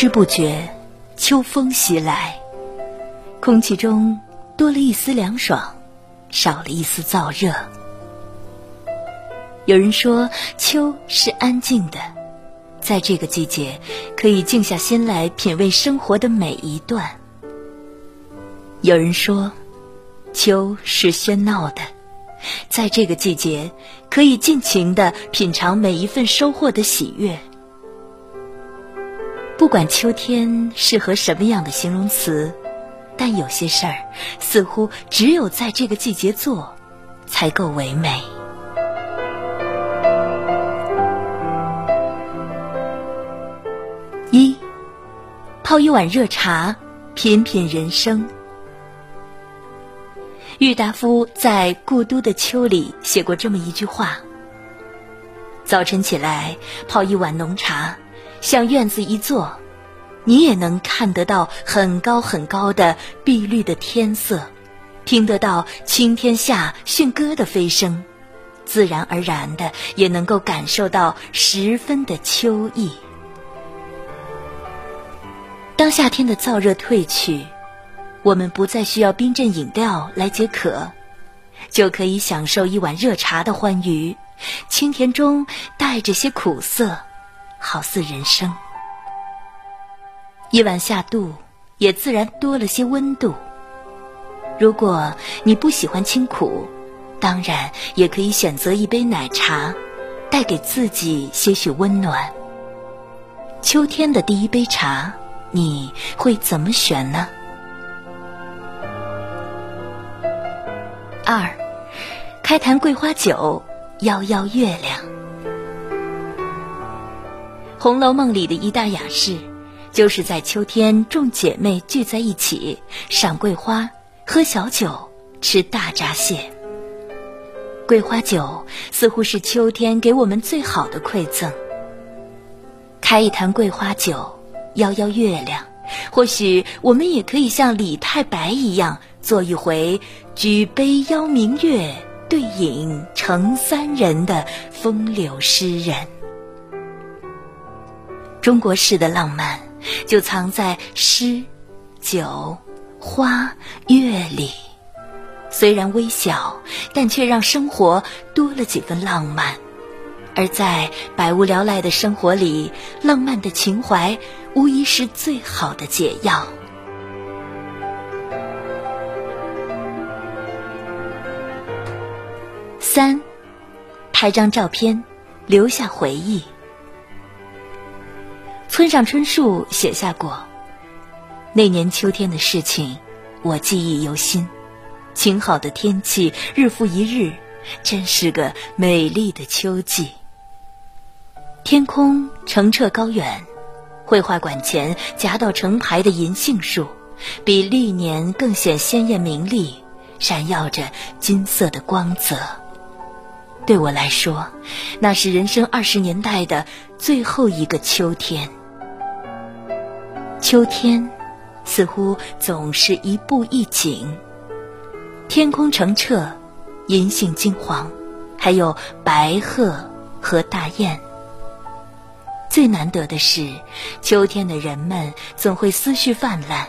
知不觉，秋风袭来，空气中多了一丝凉爽，少了一丝燥热。有人说，秋是安静的，在这个季节，可以静下心来品味生活的每一段。有人说，秋是喧闹的，在这个季节，可以尽情的品尝每一份收获的喜悦。不管秋天适合什么样的形容词，但有些事儿似乎只有在这个季节做，才够唯美。一，泡一碗热茶，品品人生。郁达夫在《故都的秋》里写过这么一句话：早晨起来泡一碗浓茶。向院子一坐，你也能看得到很高很高的碧绿的天色，听得到青天下驯鸽的飞声，自然而然的也能够感受到十分的秋意。当夏天的燥热退去，我们不再需要冰镇饮料来解渴，就可以享受一碗热茶的欢愉，清甜中带着些苦涩。好似人生，一碗下肚，也自然多了些温度。如果你不喜欢清苦，当然也可以选择一杯奶茶，带给自己些许温暖。秋天的第一杯茶，你会怎么选呢？二，开坛桂花酒，邀邀月亮。《红楼梦》里的一大雅事，就是在秋天众姐妹聚在一起，赏桂花、喝小酒、吃大闸蟹。桂花酒似乎是秋天给我们最好的馈赠。开一坛桂花酒，邀邀月亮，或许我们也可以像李太白一样，做一回举杯邀明月，对影成三人的风流诗人。中国式的浪漫，就藏在诗、酒、花、月里。虽然微小，但却让生活多了几分浪漫。而在百无聊赖的生活里，浪漫的情怀无疑是最好的解药。三，拍张照片，留下回忆。村上春树写下过，那年秋天的事情，我记忆犹新。晴好的天气，日复一日，真是个美丽的秋季。天空澄澈高远，绘画馆前夹道成排的银杏树，比历年更显鲜艳明丽，闪耀着金色的光泽。对我来说，那是人生二十年代的最后一个秋天。秋天，似乎总是一步一景。天空澄澈，银杏金黄，还有白鹤和大雁。最难得的是，秋天的人们总会思绪泛滥，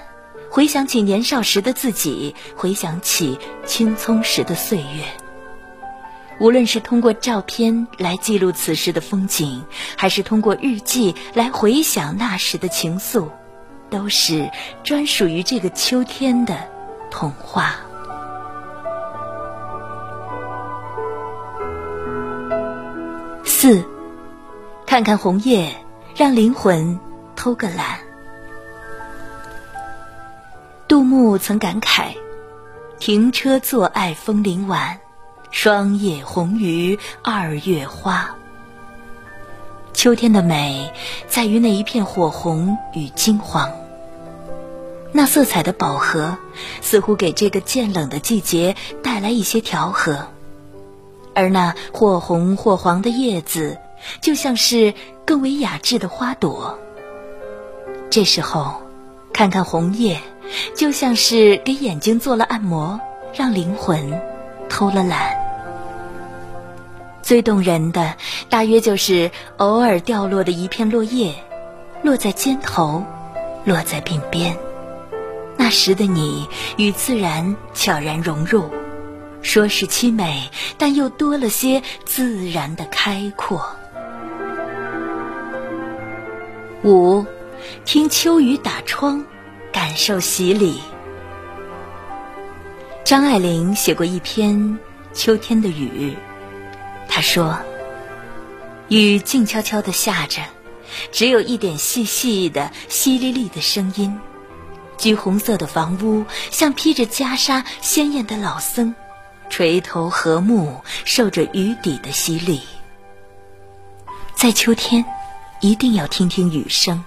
回想起年少时的自己，回想起青葱时的岁月。无论是通过照片来记录此时的风景，还是通过日记来回想那时的情愫。都是专属于这个秋天的童话。四，看看红叶，让灵魂偷个懒。杜牧曾感慨：“停车坐爱枫林晚，霜叶红于二月花。”秋天的美，在于那一片火红与金黄。那色彩的饱和，似乎给这个渐冷的季节带来一些调和，而那或红或黄的叶子，就像是更为雅致的花朵。这时候，看看红叶，就像是给眼睛做了按摩，让灵魂偷了懒。最动人的，大约就是偶尔掉落的一片落叶，落在肩头。落在鬓边。那时的你与自然悄然融入，说是凄美，但又多了些自然的开阔。五，听秋雨打窗，感受洗礼。张爱玲写过一篇《秋天的雨》，她说：“雨静悄悄地下着，只有一点细细的、淅沥沥的声音。橘红色的房屋像披着袈裟、鲜艳的老僧，垂头和睦，受着雨底的洗礼。在秋天。”一定要听听雨声，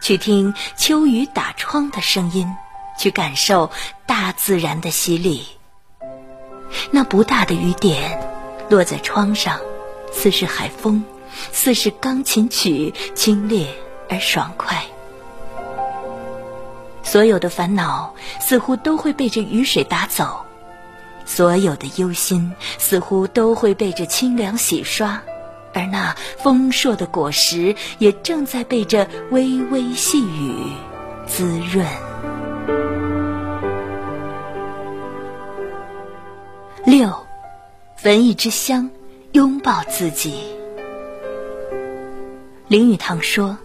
去听秋雨打窗的声音，去感受大自然的洗礼。那不大的雨点落在窗上，似是海风，似是钢琴曲，清冽而爽快。所有的烦恼似乎都会被这雨水打走，所有的忧心似乎都会被这清凉洗刷。而那丰硕的果实也正在被这微微细雨滋润。六，闻一支香，拥抱自己。林语堂说：“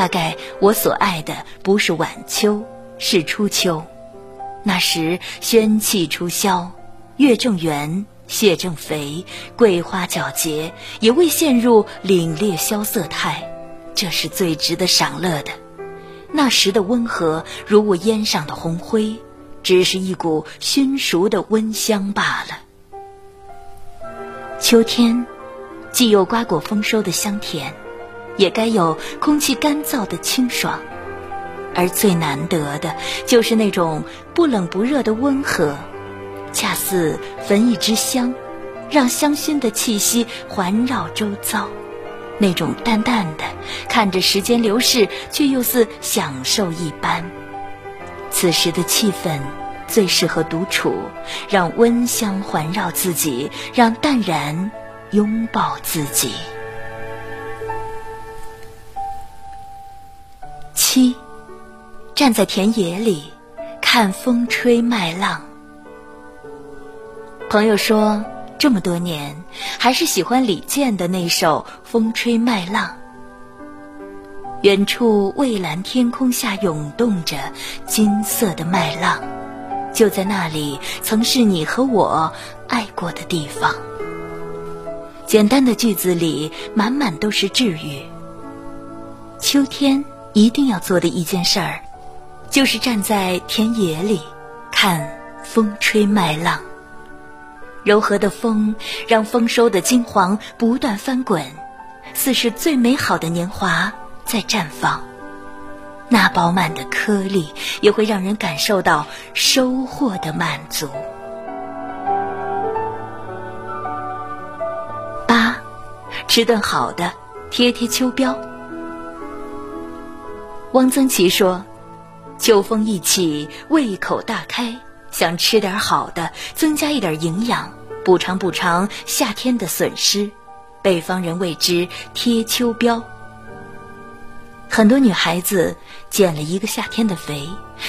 大概我所爱的不是晚秋，是初秋。那时宣气初消，月正圆。”蟹正肥，桂花皎洁，也未陷入凛冽萧瑟态，这是最值得赏乐的。那时的温和，如我烟上的红灰，只是一股熏熟的温香罢了。秋天，既有瓜果丰收的香甜，也该有空气干燥的清爽，而最难得的，就是那种不冷不热的温和。恰似焚一支香，让香薰的气息环绕周遭，那种淡淡的，看着时间流逝，却又似享受一般。此时的气氛最适合独处，让温香环绕自己，让淡然拥抱自己。七，站在田野里，看风吹麦浪。朋友说，这么多年还是喜欢李健的那首《风吹麦浪》。远处蔚蓝天空下涌动着金色的麦浪，就在那里，曾是你和我爱过的地方。简单的句子里满满都是治愈。秋天一定要做的一件事儿，就是站在田野里看风吹麦浪。柔和的风让丰收的金黄不断翻滚，似是最美好的年华在绽放。那饱满的颗粒也会让人感受到收获的满足。八，吃顿好的，贴贴秋膘。汪曾祺说：“秋风一起，胃口大开。”想吃点好的，增加一点营养，补偿补偿夏天的损失。北方人谓之贴秋膘。很多女孩子减了一个夏天的肥，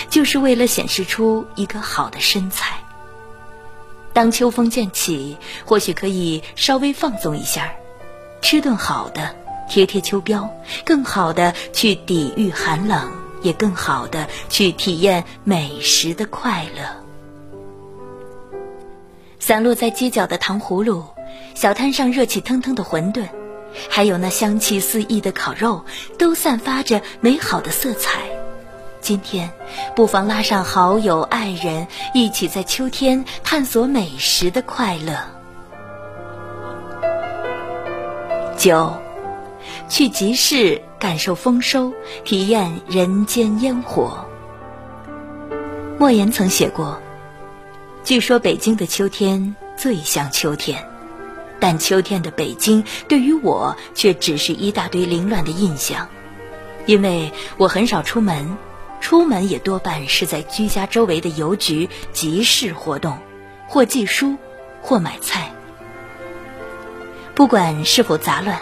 就是为了显示出一个好的身材。当秋风渐起，或许可以稍微放纵一下，吃顿好的，贴贴秋膘，更好的去抵御寒冷，也更好的去体验美食的快乐。散落在街角的糖葫芦，小摊上热气腾腾的馄饨，还有那香气四溢的烤肉，都散发着美好的色彩。今天，不妨拉上好友、爱人，一起在秋天探索美食的快乐。九，去集市感受丰收，体验人间烟火。莫言曾写过。据说北京的秋天最像秋天，但秋天的北京对于我却只是一大堆凌乱的印象，因为我很少出门，出门也多半是在居家周围的邮局、集市活动，或寄书，或买菜。不管是否杂乱，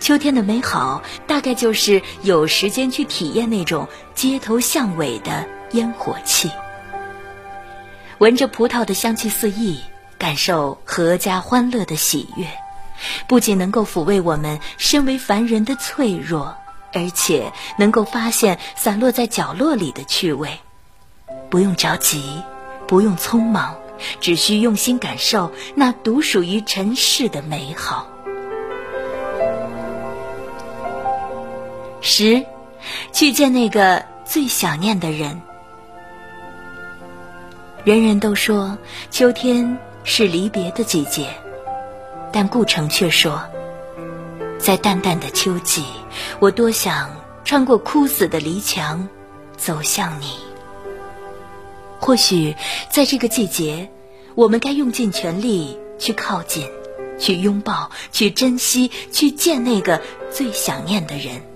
秋天的美好，大概就是有时间去体验那种街头巷尾的烟火气，闻着葡萄的香气四溢，感受阖家欢乐的喜悦，不仅能够抚慰我们身为凡人的脆弱，而且能够发现散落在角落里的趣味。不用着急，不用匆忙，只需用心感受那独属于尘世的美好。十，去见那个最想念的人。人人都说秋天是离别的季节，但顾城却说，在淡淡的秋季，我多想穿过枯死的篱墙，走向你。或许在这个季节，我们该用尽全力去靠近，去拥抱，去珍惜，去见那个最想念的人。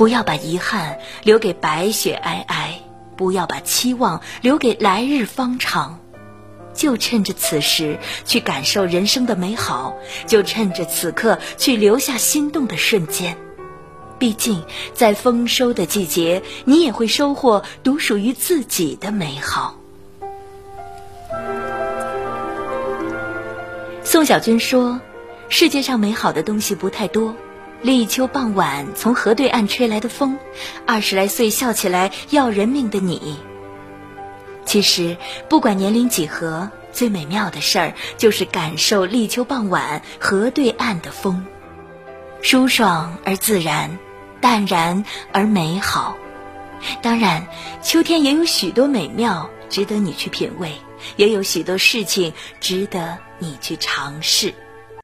不要把遗憾留给白雪皑皑，不要把期望留给来日方长，就趁着此时去感受人生的美好，就趁着此刻去留下心动的瞬间。毕竟，在丰收的季节，你也会收获独属于自己的美好。宋小军说：“世界上美好的东西不太多。”立秋傍晚，从河对岸吹来的风，二十来岁笑起来要人命的你。其实，不管年龄几何，最美妙的事儿就是感受立秋傍晚河对岸的风，舒爽而自然，淡然而美好。当然，秋天也有许多美妙值得你去品味，也有许多事情值得你去尝试。